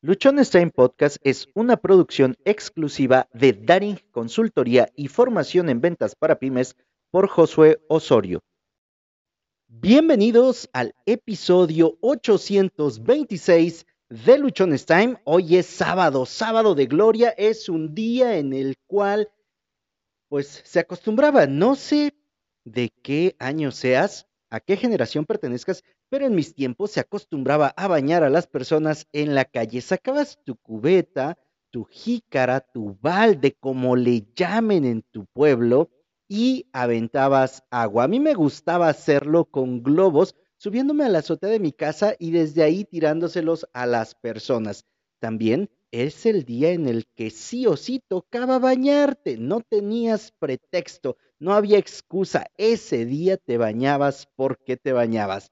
Luchones Time Podcast es una producción exclusiva de Daring Consultoría y Formación en Ventas para Pymes por Josué Osorio. Bienvenidos al episodio 826 de Luchones Time. Hoy es sábado, sábado de gloria. Es un día en el cual, pues, se acostumbraba, no sé de qué año seas, a qué generación pertenezcas, pero en mis tiempos se acostumbraba a bañar a las personas en la calle. Sacabas tu cubeta, tu jícara, tu balde, como le llamen en tu pueblo, y aventabas agua. A mí me gustaba hacerlo con globos, subiéndome a la azotea de mi casa y desde ahí tirándoselos a las personas. También es el día en el que sí o sí tocaba bañarte, no tenías pretexto, no había excusa, ese día te bañabas porque te bañabas.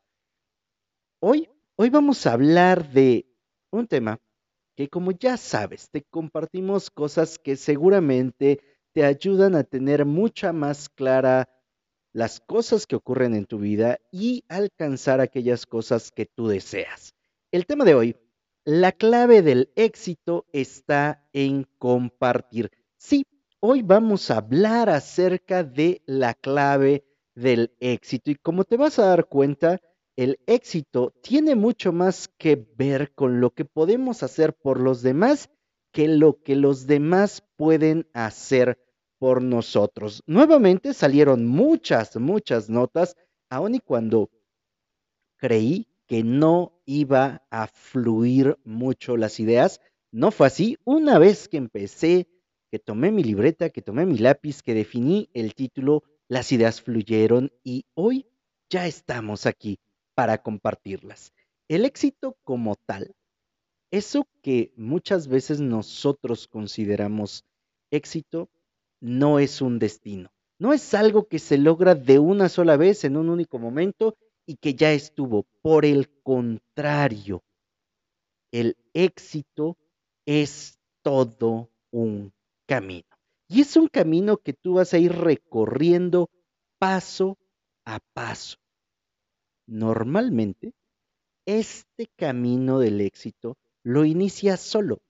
Hoy, hoy vamos a hablar de un tema que como ya sabes, te compartimos cosas que seguramente te ayudan a tener mucha más clara las cosas que ocurren en tu vida y alcanzar aquellas cosas que tú deseas. El tema de hoy, la clave del éxito está en compartir. Sí, hoy vamos a hablar acerca de la clave del éxito y como te vas a dar cuenta, el éxito tiene mucho más que ver con lo que podemos hacer por los demás que lo que los demás pueden hacer por nosotros. Nuevamente salieron muchas, muchas notas, aun y cuando creí que no iba a fluir mucho las ideas. No fue así. Una vez que empecé, que tomé mi libreta, que tomé mi lápiz, que definí el título, las ideas fluyeron y hoy ya estamos aquí para compartirlas. El éxito como tal, eso que muchas veces nosotros consideramos éxito, no es un destino, no es algo que se logra de una sola vez en un único momento y que ya estuvo. Por el contrario, el éxito es todo un camino. Y es un camino que tú vas a ir recorriendo paso a paso. Normalmente, este camino del éxito lo inicia solo,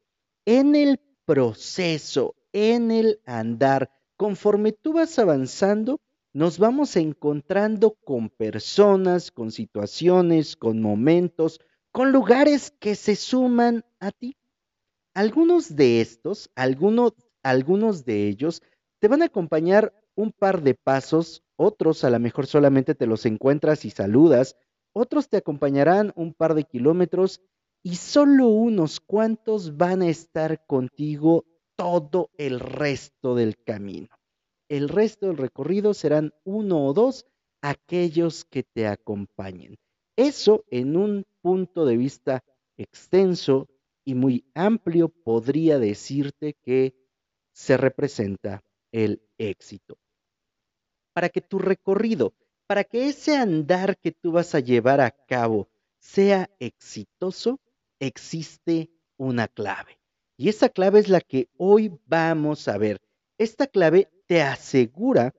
en el proceso, en el andar. Conforme tú vas avanzando, nos vamos encontrando con personas, con situaciones, con momentos, con lugares que se suman a ti. Algunos de estos, algunos, algunos de ellos, te van a acompañar un par de pasos otros a lo mejor solamente te los encuentras y saludas, otros te acompañarán un par de kilómetros y solo unos cuantos van a estar contigo todo el resto del camino. El resto del recorrido serán uno o dos aquellos que te acompañen. Eso en un punto de vista extenso y muy amplio podría decirte que se representa el éxito para que tu recorrido, para que ese andar que tú vas a llevar a cabo sea exitoso, existe una clave. Y esa clave es la que hoy vamos a ver. Esta clave te asegura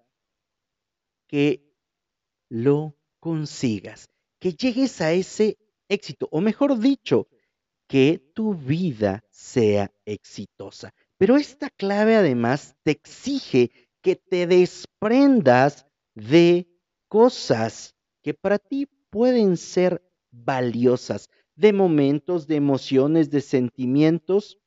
que lo consigas, que llegues a ese éxito, o mejor dicho, que tu vida sea exitosa. Pero esta clave además te exige que te desprendas de cosas que para ti pueden ser valiosas, de momentos, de emociones, de sentimientos,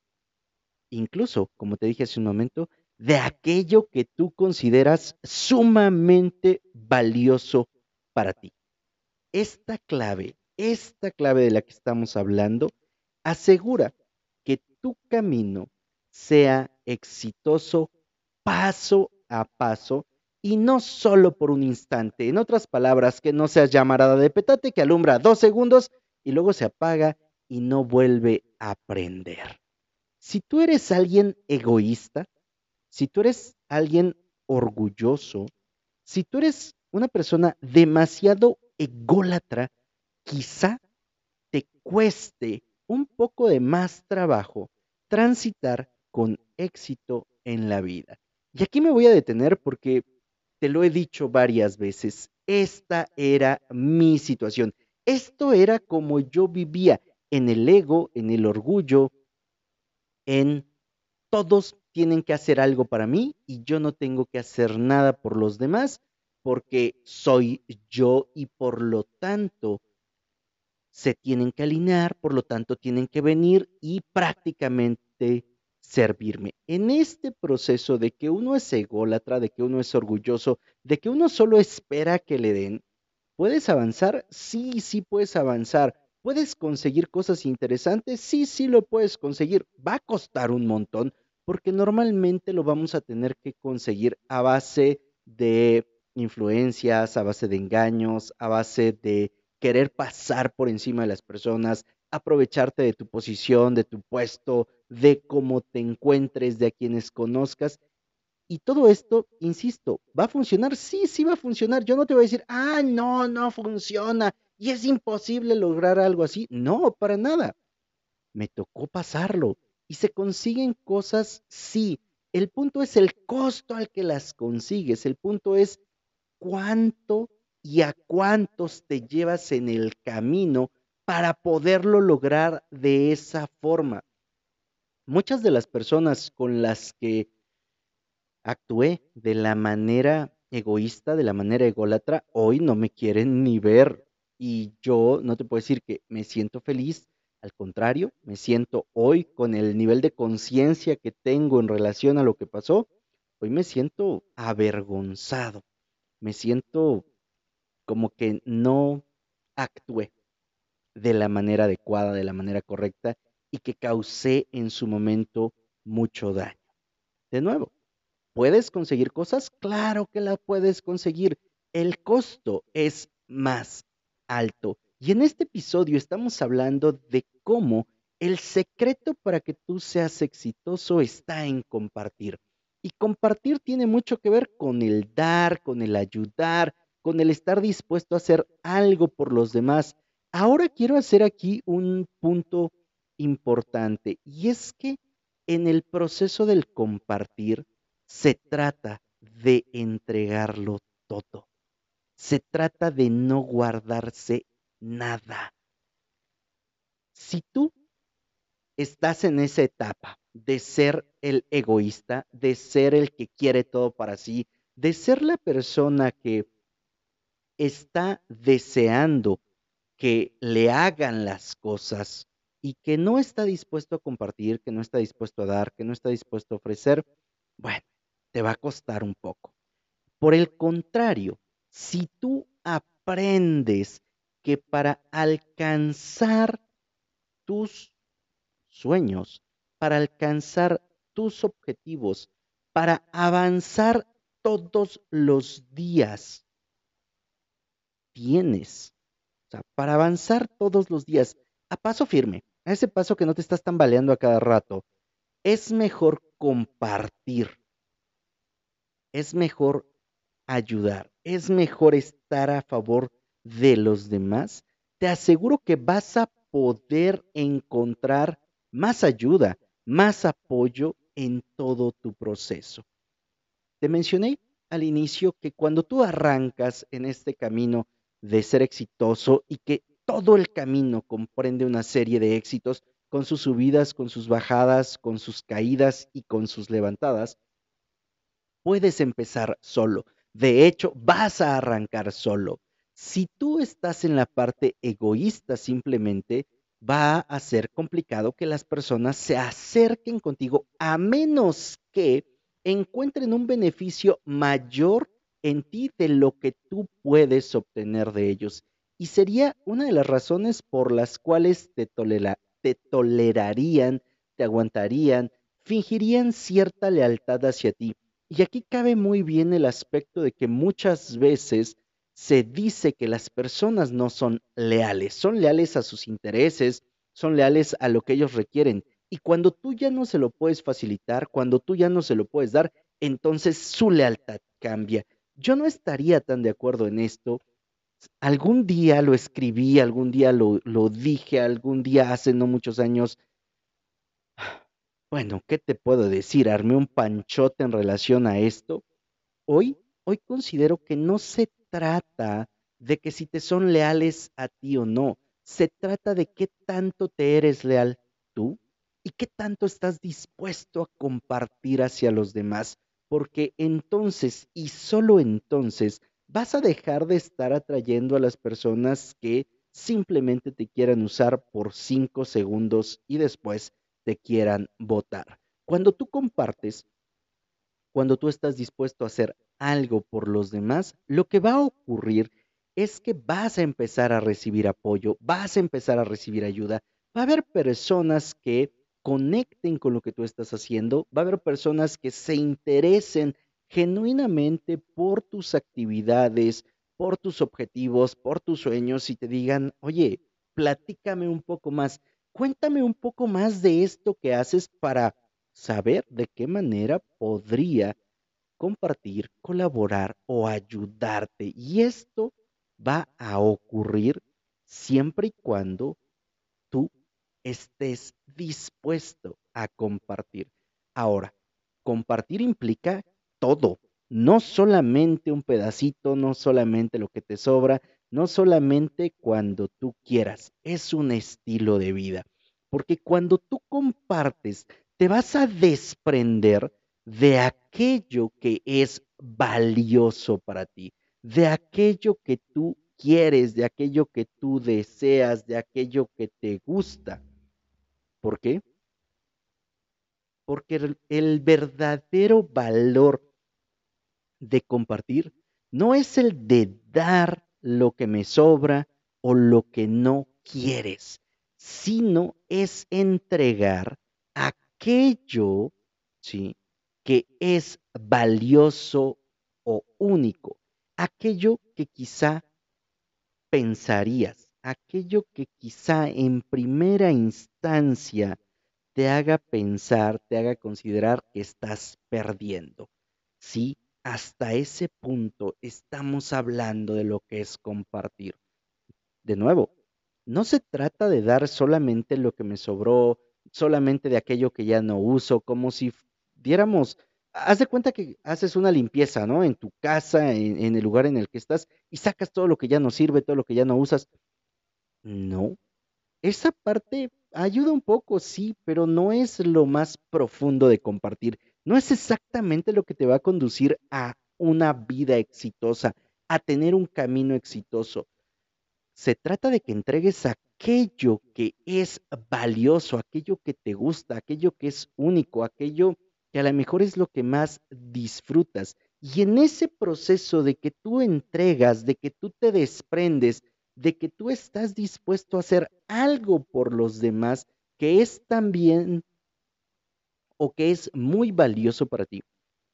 incluso, como te dije hace un momento, de aquello que tú consideras sumamente valioso para ti. Esta clave, esta clave de la que estamos hablando, asegura que tu camino sea exitoso paso a paso y no solo por un instante. En otras palabras, que no seas llamarada de petate que alumbra dos segundos y luego se apaga y no vuelve a prender. Si tú eres alguien egoísta, si tú eres alguien orgulloso, si tú eres una persona demasiado ególatra, quizá te cueste un poco de más trabajo transitar con éxito en la vida. Y aquí me voy a detener porque te lo he dicho varias veces, esta era mi situación. Esto era como yo vivía en el ego, en el orgullo, en todos tienen que hacer algo para mí y yo no tengo que hacer nada por los demás porque soy yo y por lo tanto se tienen que alinear, por lo tanto tienen que venir y prácticamente servirme. En este proceso de que uno es ególatra, de que uno es orgulloso, de que uno solo espera que le den, ¿puedes avanzar? Sí, sí puedes avanzar. ¿Puedes conseguir cosas interesantes? Sí, sí lo puedes conseguir. Va a costar un montón porque normalmente lo vamos a tener que conseguir a base de influencias, a base de engaños, a base de querer pasar por encima de las personas, aprovecharte de tu posición, de tu puesto, de cómo te encuentres, de a quienes conozcas. Y todo esto, insisto, ¿va a funcionar? Sí, sí va a funcionar. Yo no te voy a decir, ah, no, no funciona y es imposible lograr algo así. No, para nada. Me tocó pasarlo. Y se consiguen cosas, sí. El punto es el costo al que las consigues. El punto es cuánto y a cuántos te llevas en el camino para poderlo lograr de esa forma. Muchas de las personas con las que actué de la manera egoísta, de la manera ególatra, hoy no me quieren ni ver. Y yo no te puedo decir que me siento feliz, al contrario, me siento hoy con el nivel de conciencia que tengo en relación a lo que pasó, hoy me siento avergonzado, me siento como que no actué de la manera adecuada, de la manera correcta y que causé en su momento mucho daño. De nuevo, ¿puedes conseguir cosas? Claro que la puedes conseguir. El costo es más alto. Y en este episodio estamos hablando de cómo el secreto para que tú seas exitoso está en compartir. Y compartir tiene mucho que ver con el dar, con el ayudar, con el estar dispuesto a hacer algo por los demás. Ahora quiero hacer aquí un punto importante y es que en el proceso del compartir se trata de entregarlo todo. Se trata de no guardarse nada. Si tú estás en esa etapa de ser el egoísta, de ser el que quiere todo para sí, de ser la persona que está deseando que le hagan las cosas y que no está dispuesto a compartir, que no está dispuesto a dar, que no está dispuesto a ofrecer, bueno, te va a costar un poco. Por el contrario, si tú aprendes que para alcanzar tus sueños, para alcanzar tus objetivos, para avanzar todos los días, tienes. Para avanzar todos los días, a paso firme, a ese paso que no te estás tambaleando a cada rato, es mejor compartir. Es mejor ayudar. Es mejor estar a favor de los demás. Te aseguro que vas a poder encontrar más ayuda, más apoyo en todo tu proceso. Te mencioné al inicio que cuando tú arrancas en este camino de ser exitoso y que todo el camino comprende una serie de éxitos con sus subidas, con sus bajadas, con sus caídas y con sus levantadas, puedes empezar solo. De hecho, vas a arrancar solo. Si tú estás en la parte egoísta simplemente, va a ser complicado que las personas se acerquen contigo a menos que encuentren un beneficio mayor en ti de lo que tú puedes obtener de ellos. Y sería una de las razones por las cuales te, te tolerarían, te aguantarían, fingirían cierta lealtad hacia ti. Y aquí cabe muy bien el aspecto de que muchas veces se dice que las personas no son leales, son leales a sus intereses, son leales a lo que ellos requieren. Y cuando tú ya no se lo puedes facilitar, cuando tú ya no se lo puedes dar, entonces su lealtad cambia. Yo no estaría tan de acuerdo en esto. Algún día lo escribí, algún día lo, lo dije, algún día hace no muchos años. Bueno, ¿qué te puedo decir? Armé un panchote en relación a esto. Hoy, hoy considero que no se trata de que si te son leales a ti o no. Se trata de qué tanto te eres leal tú y qué tanto estás dispuesto a compartir hacia los demás, porque entonces y solo entonces vas a dejar de estar atrayendo a las personas que simplemente te quieran usar por cinco segundos y después te quieran votar. Cuando tú compartes, cuando tú estás dispuesto a hacer algo por los demás, lo que va a ocurrir es que vas a empezar a recibir apoyo, vas a empezar a recibir ayuda, va a haber personas que conecten con lo que tú estás haciendo, va a haber personas que se interesen genuinamente por tus actividades, por tus objetivos, por tus sueños y te digan, oye, platícame un poco más, cuéntame un poco más de esto que haces para saber de qué manera podría compartir, colaborar o ayudarte. Y esto va a ocurrir siempre y cuando estés dispuesto a compartir. Ahora, compartir implica todo, no solamente un pedacito, no solamente lo que te sobra, no solamente cuando tú quieras, es un estilo de vida. Porque cuando tú compartes, te vas a desprender de aquello que es valioso para ti, de aquello que tú quieres, de aquello que tú deseas, de aquello que te gusta. ¿Por qué? Porque el, verdadero valor de compartir no es el de dar lo que me sobra o lo que no quieres, sino es entregar aquello, ¿sí? que es valioso o único, aquello que quizá pensarías, aquello que quizá en primera instancia te haga pensar, te haga considerar que estás perdiendo. Sí, hasta ese punto estamos hablando de lo que es compartir. De nuevo, no se trata de dar solamente lo que me sobró, solamente de aquello que ya no uso, como si diéramos, haz de cuenta que haces una limpieza, ¿no? En tu casa, en, en el lugar en el que estás, y sacas todo lo que ya no sirve, todo lo que ya no usas. No, esa parte ayuda un poco, sí, pero no es lo más profundo de compartir no es exactamente lo que te va a conducir a una vida exitosa, a tener un camino exitoso. Se trata de que entregues aquello que es valioso, aquello que te gusta, aquello que es único, aquello que a lo mejor es lo que más disfrutas. Y en ese proceso de que tú entregas, de que tú te desprendes, de que tú estás dispuesto a hacer algo por los demás, que es también o que es muy valioso para ti,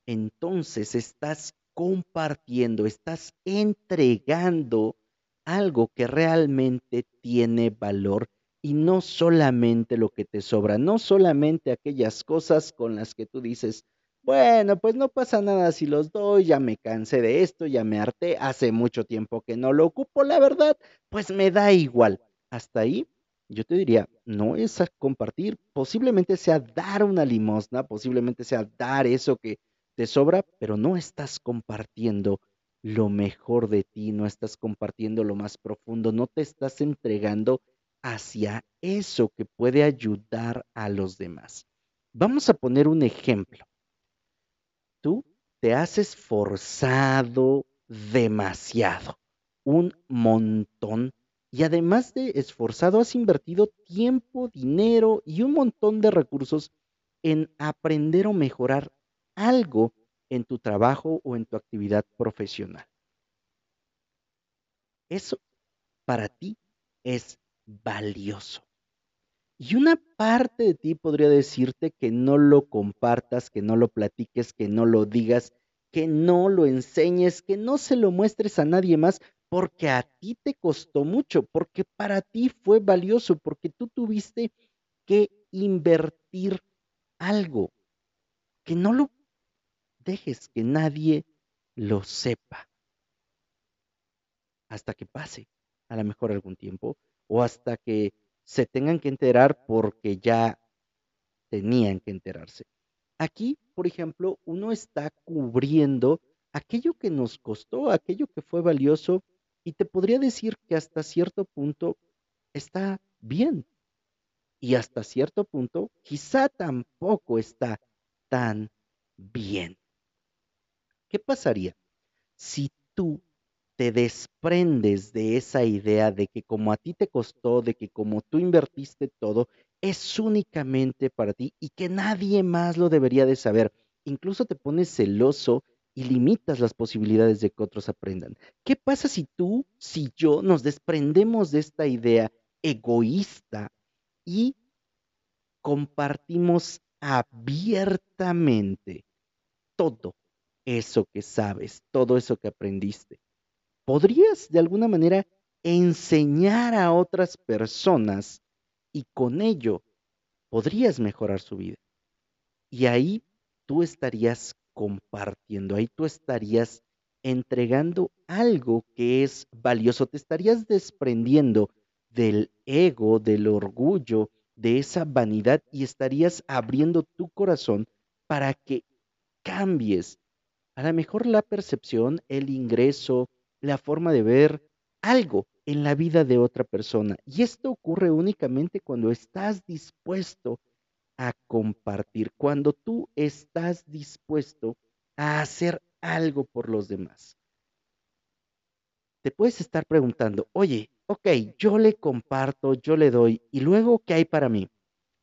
entonces estás compartiendo, estás entregando algo que realmente tiene valor y no solamente lo que te sobra, no solamente aquellas cosas con las que tú dices, bueno, pues no pasa nada si los doy, ya me cansé de esto, ya me harté, hace mucho tiempo que no lo ocupo, la verdad, pues me da igual. Hasta ahí yo te diría, no es a compartir, posiblemente sea dar una limosna, posiblemente sea dar eso que te sobra, pero no estás compartiendo lo mejor de ti, no estás compartiendo lo más profundo, no te estás entregando hacia eso que puede ayudar a los demás. Vamos a poner un ejemplo. Tú te has esforzado demasiado, un montón y además de esforzado, has invertido tiempo, dinero y un montón de recursos en aprender o mejorar algo en tu trabajo o en tu actividad profesional. Eso para ti es valioso. Y una parte de ti podría decirte que no lo compartas, que no lo platiques, que no lo digas, que no lo enseñes, que no se lo muestres a nadie más, porque a ti te costó mucho, porque para ti fue valioso, porque tú tuviste que invertir algo, que no lo dejes que nadie lo sepa. Hasta que pase a lo mejor algún tiempo o hasta que se tengan que enterar porque ya tenían que enterarse. Aquí, por ejemplo, uno está cubriendo aquello que nos costó, aquello que fue valioso y te podría decir que hasta cierto punto está bien. y hasta cierto punto quizá tampoco está tan bien. ¿Qué pasaría si tú te desprendes de esa idea de que como a ti te costó, de que como tú invertiste todo, es únicamente para ti y que nadie más lo debería de saber. Incluso te pones celoso y limitas las posibilidades de que otros aprendan. ¿Qué pasa si tú, si yo nos desprendemos de esta idea egoísta y compartimos abiertamente todo eso que sabes, todo eso que aprendiste? Podrías de alguna manera enseñar a otras personas y con ello podrías mejorar su vida. Y ahí tú estarías compartiendo, ahí tú estarías entregando algo que es valioso, te estarías desprendiendo del ego, del orgullo, de esa vanidad y estarías abriendo tu corazón para que cambies a lo mejor la percepción, el ingreso, la forma de ver algo en la vida de otra persona. Y esto ocurre únicamente cuando estás dispuesto a compartir, cuando tú estás dispuesto a hacer algo por los demás. Te puedes estar preguntando, oye, ok, yo le comparto, yo le doy, y luego, ¿qué hay para mí?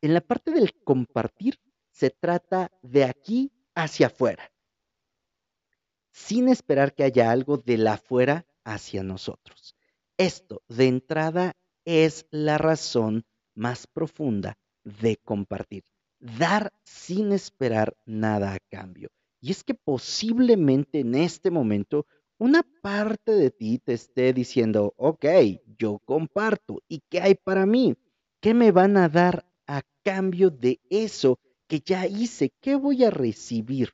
En la parte del compartir se trata de aquí hacia afuera sin esperar que haya algo de la afuera hacia nosotros. Esto, de entrada, es la razón más profunda de compartir. Dar sin esperar nada a cambio. Y es que posiblemente en este momento una parte de ti te esté diciendo, ok, yo comparto. ¿Y qué hay para mí? ¿Qué me van a dar a cambio de eso que ya hice? ¿Qué voy a recibir?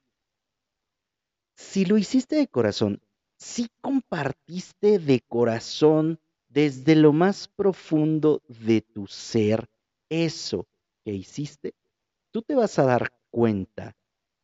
Si lo hiciste de corazón, si compartiste de corazón desde lo más profundo de tu ser eso que hiciste, tú te vas a dar cuenta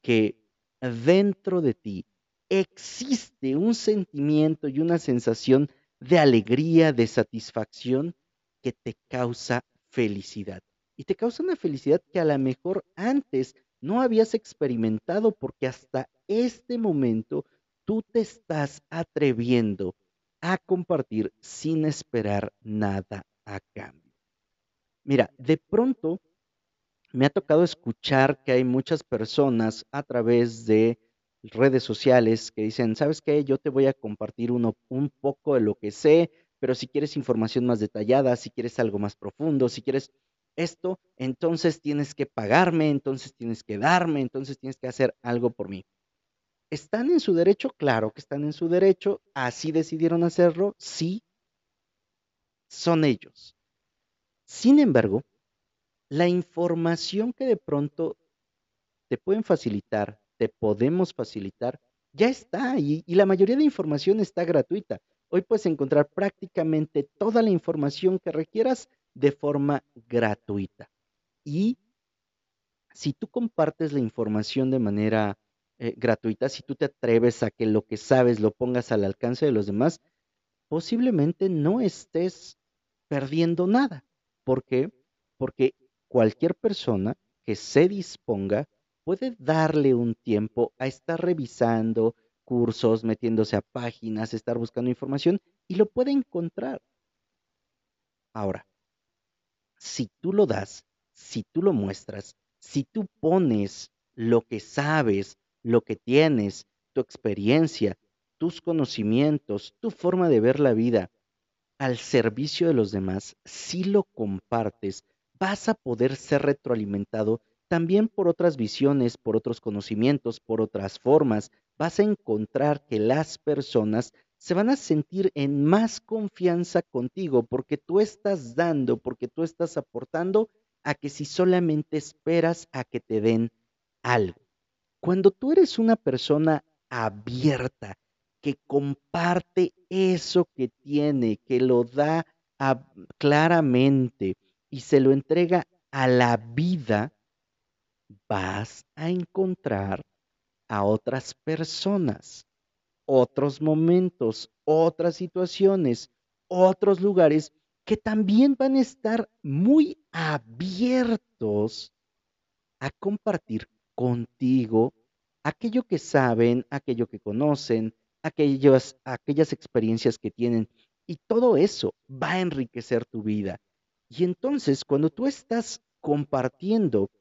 que dentro de ti existe un sentimiento y una sensación de alegría, de satisfacción que te causa felicidad. Y te causa una felicidad que a lo mejor antes no habías experimentado porque hasta este momento tú te estás atreviendo a compartir sin esperar nada a cambio. Mira, de pronto me ha tocado escuchar que hay muchas personas a través de redes sociales que dicen, ¿sabes qué? Yo te voy a compartir uno, un poco de lo que sé, pero si quieres información más detallada, si quieres algo más profundo, si quieres esto, entonces tienes que pagarme, entonces tienes que darme, entonces tienes que hacer algo por mí. ¿Están en su derecho? Claro que están en su derecho. ¿Así decidieron hacerlo? Sí. Son ellos. Sin embargo, la información que de pronto te pueden facilitar, te podemos facilitar, ya está y, y, la mayoría de información está gratuita. Hoy puedes encontrar prácticamente toda la información que requieras de forma gratuita. Y si tú compartes la información de manera eh, gratuita, si tú te atreves a que lo que sabes lo pongas al alcance de los demás, posiblemente no estés perdiendo nada. ¿Por qué? Porque cualquier persona que se disponga puede darle un tiempo a estar revisando cursos, metiéndose a páginas, estar buscando información y lo puede encontrar. Ahora, si tú lo das, si tú lo muestras, si tú pones lo que sabes, lo que tienes, tu experiencia, tus conocimientos, tu forma de ver la vida al servicio de los demás, si lo compartes, vas a poder ser retroalimentado también por otras visiones, por otros conocimientos, por otras formas. Vas a encontrar que las personas se van a sentir en más confianza contigo porque tú estás dando, porque tú estás aportando a que si solamente esperas a que te den algo. Cuando tú eres una persona abierta, que comparte eso que tiene, que lo da claramente y se lo entrega a la vida, vas a encontrar a otras personas otros momentos, otras situaciones, otros lugares que también van a estar muy abiertos a compartir contigo aquello que saben, aquello que conocen, aquellas, aquellas experiencias que tienen. Y todo eso va a enriquecer tu vida. Y entonces, cuando tú estás compartiendo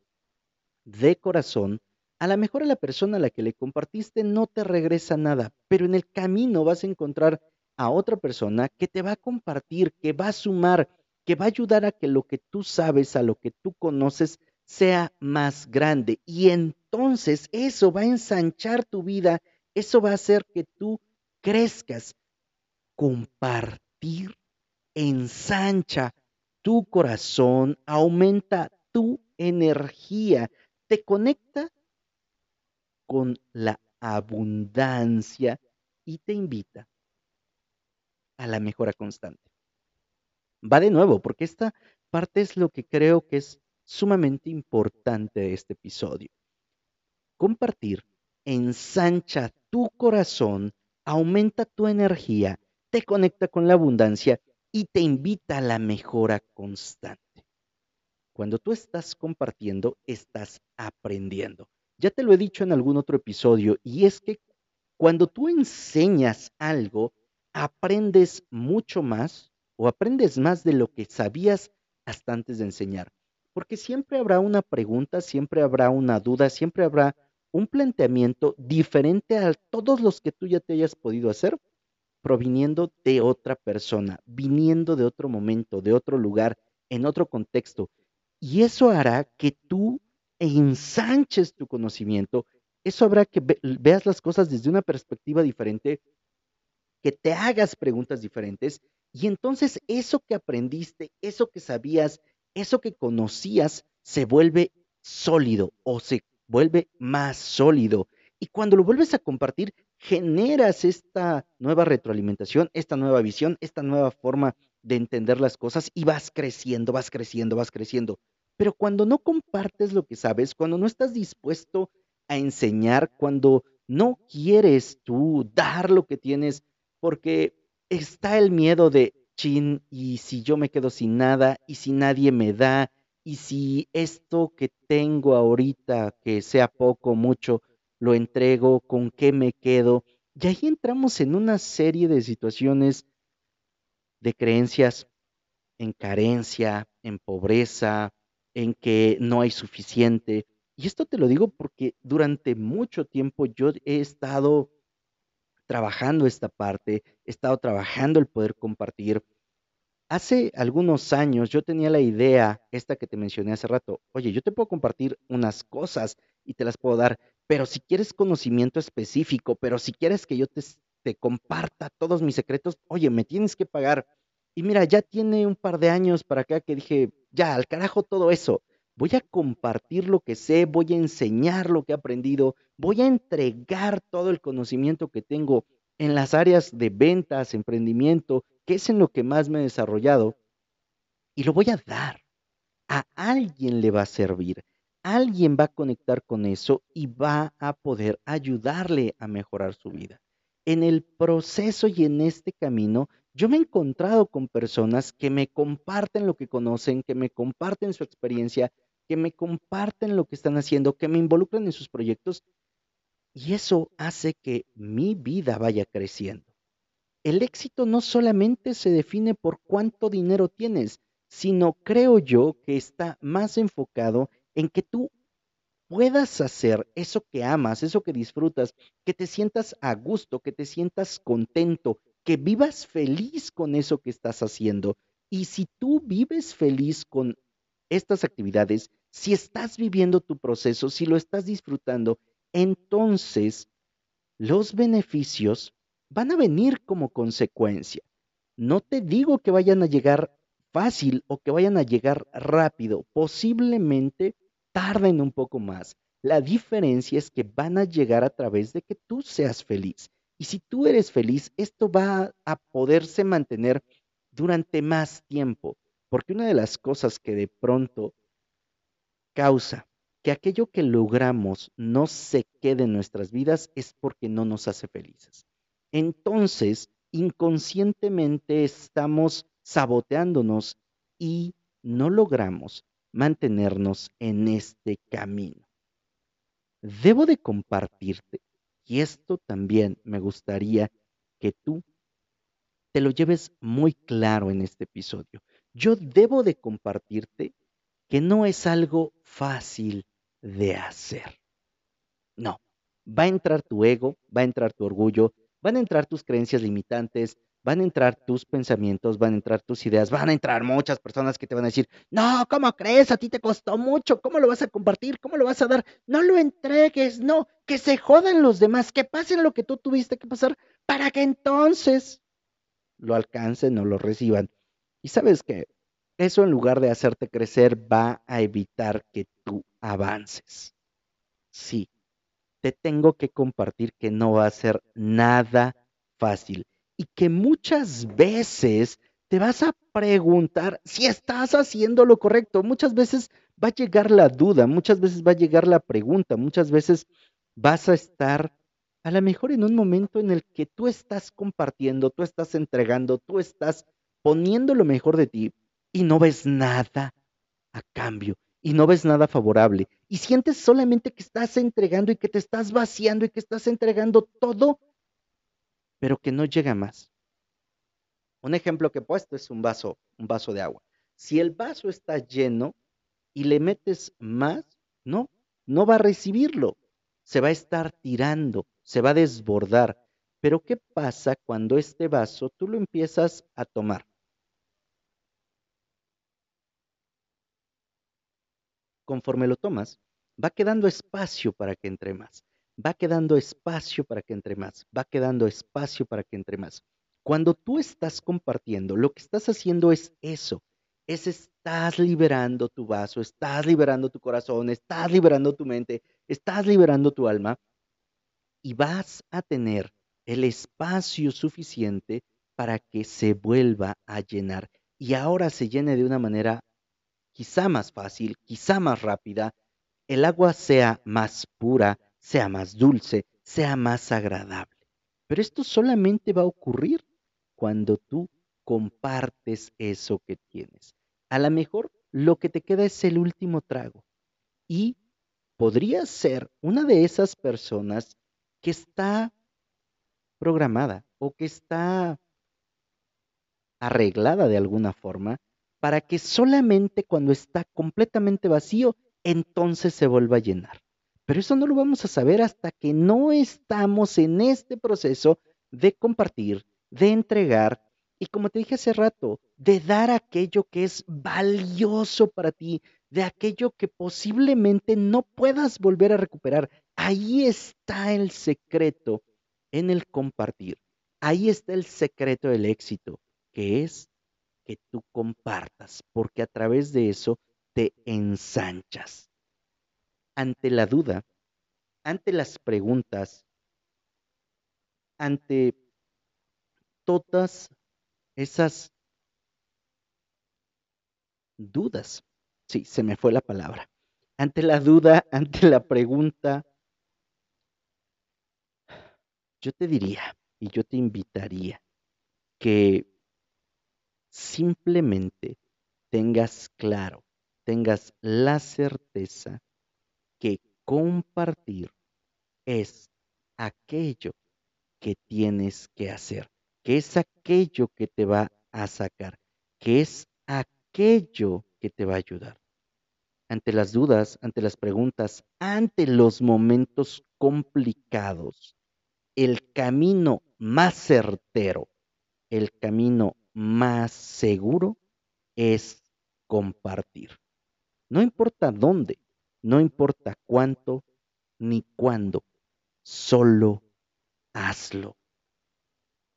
de corazón, a lo mejor a la persona a la que le compartiste no te regresa nada, pero en el camino vas a encontrar a otra persona que te va a compartir, que va a sumar, que va a ayudar a que lo que tú sabes, a lo que tú conoces, sea más grande. Y entonces eso va a ensanchar tu vida, eso va a hacer que tú crezcas. Compartir ensancha tu corazón, aumenta tu energía, te conecta con la abundancia y te invita a la mejora constante. Va de nuevo, porque esta parte es lo que creo que es sumamente importante de este episodio. Compartir ensancha tu corazón, aumenta tu energía, te conecta con la abundancia y te invita a la mejora constante. Cuando tú estás compartiendo, estás aprendiendo. Ya te lo he dicho en algún otro episodio, y es que cuando tú enseñas algo, aprendes mucho más o aprendes más de lo que sabías hasta antes de enseñar. Porque siempre habrá una pregunta, siempre habrá una duda, siempre habrá un planteamiento diferente a todos los que tú ya te hayas podido hacer, proviniendo de otra persona, viniendo de otro momento, de otro lugar, en otro contexto. Y eso hará que tú ensanches tu conocimiento, eso hará que veas las cosas desde una perspectiva diferente, que te hagas preguntas diferentes y entonces eso que aprendiste, eso que sabías, eso que conocías, se vuelve sólido o se vuelve más sólido. Y cuando lo vuelves a compartir, generas esta nueva retroalimentación, esta nueva visión, esta nueva forma de entender las cosas y vas creciendo, vas creciendo, vas creciendo. Pero cuando no compartes lo que sabes, cuando no estás dispuesto a enseñar, cuando no quieres tú dar lo que tienes, porque está el miedo de, chin, y si yo me quedo sin nada, y si nadie me da, y si esto que tengo ahorita, que sea poco, mucho, lo entrego, con qué me quedo. Y ahí entramos en una serie de situaciones de creencias en carencia, en pobreza, en que no hay suficiente. Y esto te lo digo porque durante mucho tiempo yo he estado trabajando esta parte, he estado trabajando el poder compartir. Hace algunos años yo tenía la idea, esta que te mencioné hace rato, oye, yo te puedo compartir unas cosas y te las puedo dar, pero si quieres conocimiento específico, pero si quieres que yo te, te comparta todos mis secretos, oye, me tienes que pagar. Y mira, ya tiene un par de años para acá que dije, ya, al carajo todo eso. Voy a compartir lo que sé, voy a enseñar lo que he aprendido, voy a entregar todo el conocimiento que tengo en las áreas de ventas, emprendimiento, que es en lo que más me he desarrollado, y lo voy a dar. A alguien le va a servir, alguien va a conectar con eso y va a poder ayudarle a mejorar su vida. En el proceso y en este camino yo me he encontrado con personas que me comparten lo que conocen, que me comparten su experiencia, que me comparten lo que están haciendo, que me involucran en sus proyectos y eso hace que mi vida vaya creciendo. El éxito no solamente se define por cuánto dinero tienes, sino creo yo que está más enfocado en que tú puedas hacer eso que amas, eso que disfrutas, que te sientas a gusto, que te sientas contento, que vivas feliz con eso que estás haciendo. Y si tú vives feliz con estas actividades, si estás viviendo tu proceso, si lo estás disfrutando, entonces los beneficios van a venir como consecuencia. No te digo que vayan a llegar fácil o que vayan a llegar rápido, posiblemente tarden un poco más. La diferencia es que van a llegar a través de que tú seas feliz. Y si tú eres feliz, esto va a poderse mantener durante más tiempo, porque una de las cosas que de pronto causa que aquello que logramos no se quede en nuestras vidas es porque no nos hace felices. Entonces, inconscientemente estamos saboteándonos y no logramos mantenernos en este camino. Debo de compartirte, y esto también me gustaría que tú te lo lleves muy claro en este episodio. Yo debo de compartirte que no es algo fácil de hacer. No, va a entrar tu ego, va a entrar tu orgullo, van a entrar tus creencias limitantes, van a entrar tus pensamientos, van a entrar tus ideas, van a entrar muchas personas que te van a decir, no, ¿cómo crees? A ti te costó mucho, ¿cómo lo vas a compartir? ¿Cómo lo vas a dar? No lo entregues, no, que se jodan los demás, que pasen lo que tú tuviste que pasar para que entonces lo alcancen o lo reciban. Y sabes que eso en lugar de hacerte crecer va a evitar que tú avances. Sí, te tengo que compartir que no va a ser nada fácil y que muchas veces te vas a preguntar si estás haciendo lo correcto. Muchas veces va a llegar la duda, muchas veces va a llegar la pregunta, muchas veces vas a estar a lo mejor en un momento en el que tú estás compartiendo, tú estás entregando, tú estás poniendo lo mejor de ti y no ves nada a cambio y no ves nada favorable y sientes solamente que estás entregando y que te estás vaciando y que estás entregando todo pero que no llega más. Un ejemplo que he puesto es un vaso, un vaso de agua. Si el vaso está lleno y le metes más, no, no va a recibirlo. Se va a estar tirando, se va a desbordar. Pero ¿qué pasa cuando este vaso tú lo empiezas a tomar? Conforme lo tomas, va quedando espacio para que entre más va quedando espacio para que entre más, va quedando espacio para que entre más. Cuando tú estás compartiendo, lo que estás haciendo es eso, es estás liberando tu vaso, estás liberando tu corazón, estás liberando tu mente, estás liberando tu alma y vas a tener el espacio suficiente para que se vuelva a llenar y ahora se llene de una manera quizá más fácil, quizá más rápida, el agua sea más pura, sea más dulce, sea más agradable. Pero esto solamente va a ocurrir cuando tú compartes eso que tienes. A lo mejor lo que te queda es el último trago y podrías ser una de esas personas que está programada o que está arreglada de alguna forma para que solamente cuando está completamente vacío, entonces se vuelva a llenar. Pero eso no lo vamos a saber hasta que no estamos en este proceso de compartir, de entregar y como te dije hace rato, de dar aquello que es valioso para ti, de aquello que posiblemente no puedas volver a recuperar. Ahí está el secreto en el compartir. Ahí está el secreto del éxito, que es que tú compartas, porque a través de eso te ensanchas ante la duda, ante las preguntas, ante todas esas dudas. Sí, se me fue la palabra. Ante la duda, ante la pregunta, yo te diría y yo te invitaría que simplemente tengas claro, tengas la certeza que compartir es aquello que tienes que hacer, que es aquello que te va a sacar, que es aquello que te va a ayudar. Ante las dudas, ante las preguntas, ante los momentos complicados, el camino más certero, el camino más seguro es compartir. No importa dónde, no importa cuánto ni cuándo, solo hazlo.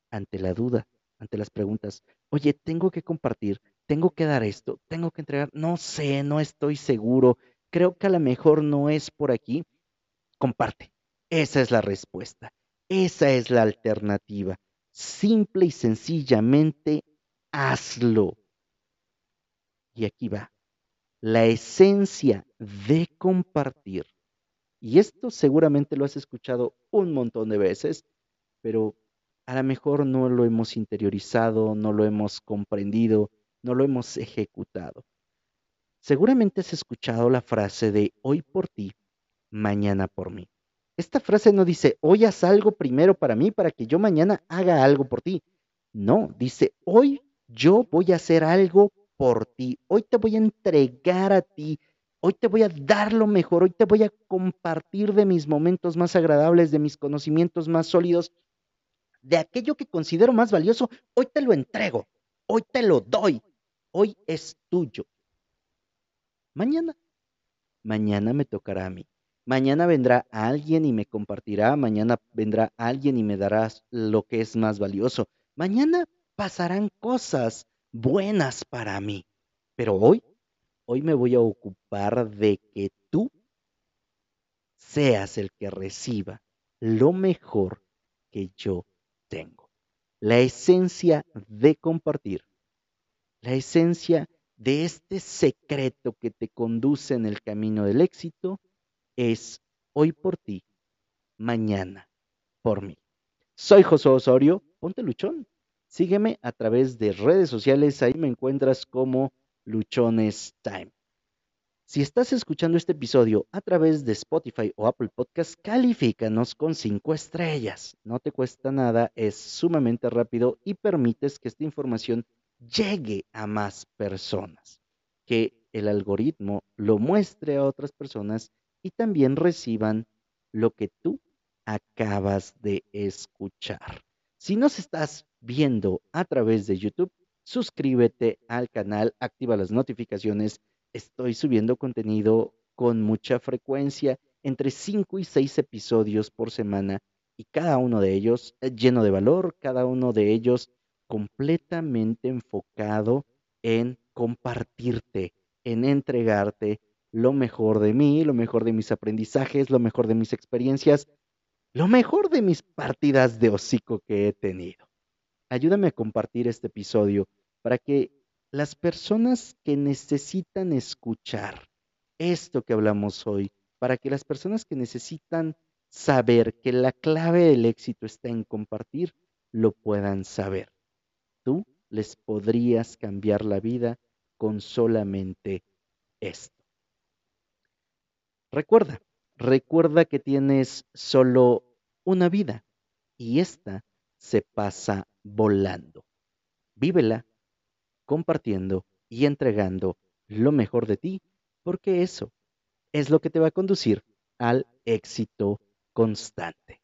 Ante la duda, ante las preguntas, oye, tengo que compartir, tengo que dar esto, tengo que entregar, no sé, no estoy seguro, creo que a lo mejor no es por aquí, comparte. Esa es la respuesta, esa es la alternativa. Simple y sencillamente, hazlo. Y aquí va la esencia de compartir. Y esto seguramente lo has escuchado un montón de veces, pero a lo mejor no lo hemos interiorizado, no lo hemos comprendido, no lo hemos ejecutado. Seguramente has escuchado la frase de hoy por ti, mañana por mí. Esta frase no dice hoy haz algo primero para mí para que yo mañana haga algo por ti. No, dice hoy yo voy a hacer algo por ti, hoy te voy a entregar a ti, hoy te voy a dar lo mejor, hoy te voy a compartir de mis momentos más agradables, de mis conocimientos más sólidos, de aquello que considero más valioso, hoy te lo entrego, hoy te lo doy, hoy es tuyo. Mañana, mañana me tocará a mí. Mañana vendrá alguien y me compartirá, mañana vendrá alguien y me dará lo que es más valioso. Mañana pasarán cosas buenas para mí. Pero hoy, hoy me voy a ocupar de que tú seas el que reciba lo mejor que yo tengo. La esencia de compartir, la esencia de este secreto que te conduce en el camino del éxito es hoy por ti, mañana por mí. Soy José Osorio, ponte luchón. Sígueme a través de redes sociales, ahí me encuentras como Luchones Time. Si estás escuchando este episodio a través de Spotify o Apple Podcast, califícanos con cinco estrellas. No te cuesta nada, es sumamente rápido y permites que esta información llegue a más personas, que el algoritmo lo muestre a otras personas y también reciban lo que tú acabas de escuchar. Si nos estás viendo a través de YouTube, suscríbete al canal, activa las notificaciones. Estoy subiendo contenido con mucha frecuencia, entre 5 y 6 episodios por semana y cada uno de ellos lleno de valor, cada uno de ellos completamente enfocado en compartirte, en entregarte lo mejor de mí, lo mejor de mis aprendizajes, lo mejor de mis experiencias, lo mejor de mis partidas de hocico que he tenido. Ayúdame a compartir este episodio para que las personas que necesitan escuchar esto que hablamos hoy, para que las personas que necesitan saber que la clave del éxito está en compartir, lo puedan saber tú les podrías cambiar la vida con solamente esto. Recuerda, recuerda que tienes solo una vida y esta se pasa volando. Vívela compartiendo y entregando lo mejor de ti, porque eso es lo que te va a conducir al éxito constante.